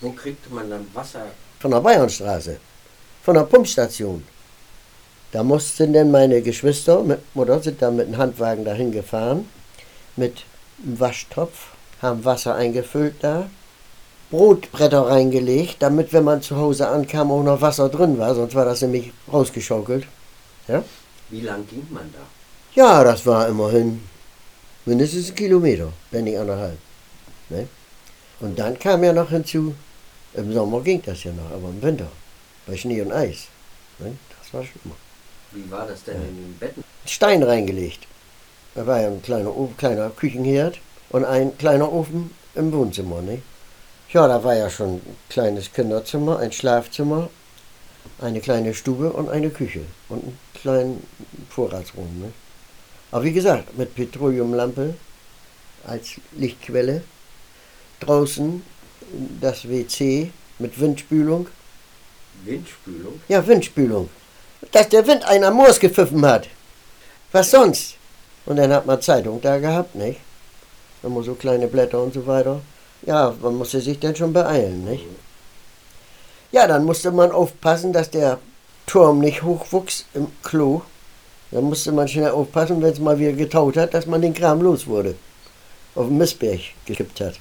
Wo kriegt man dann Wasser? Von der Bayernstraße. Von der Pumpstation. Da mussten denn meine Geschwister mit Mutter sind dann mit dem Handwagen dahin gefahren, mit einem Waschtopf, haben Wasser eingefüllt da, Brotbretter reingelegt, damit, wenn man zu Hause ankam, auch noch Wasser drin war, sonst war das nämlich rausgeschaukelt. Ja, Wie lang ging man da? ja das war immerhin mindestens ein Kilometer, wenn nicht anderthalb. Ne? Und dann kam ja noch hinzu, im Sommer ging das ja noch, aber im Winter, bei Schnee und Eis. Ne? Das war schlimmer. Wie war das denn in den Betten? Stein reingelegt. Da war ja ein kleiner, Ofen, kleiner Küchenherd und ein kleiner Ofen im Wohnzimmer. Ne? Ja, da war ja schon ein kleines Kinderzimmer, ein Schlafzimmer, eine kleine Stube und eine Küche und einen kleinen Vorratsraum. Ne? Aber wie gesagt, mit Petroleumlampe als Lichtquelle. Draußen das WC mit Windspülung. Windspülung? Ja, Windspülung. Dass der Wind einen am Moors gepfiffen hat. Was sonst? Und dann hat man Zeitung da gehabt, nicht? Immer so kleine Blätter und so weiter. Ja, man musste sich dann schon beeilen, nicht? Ja, dann musste man aufpassen, dass der Turm nicht hochwuchs im Klo. Dann musste man schnell aufpassen, wenn es mal wieder getaut hat, dass man den Kram los wurde. Auf den Missberg gekippt hat.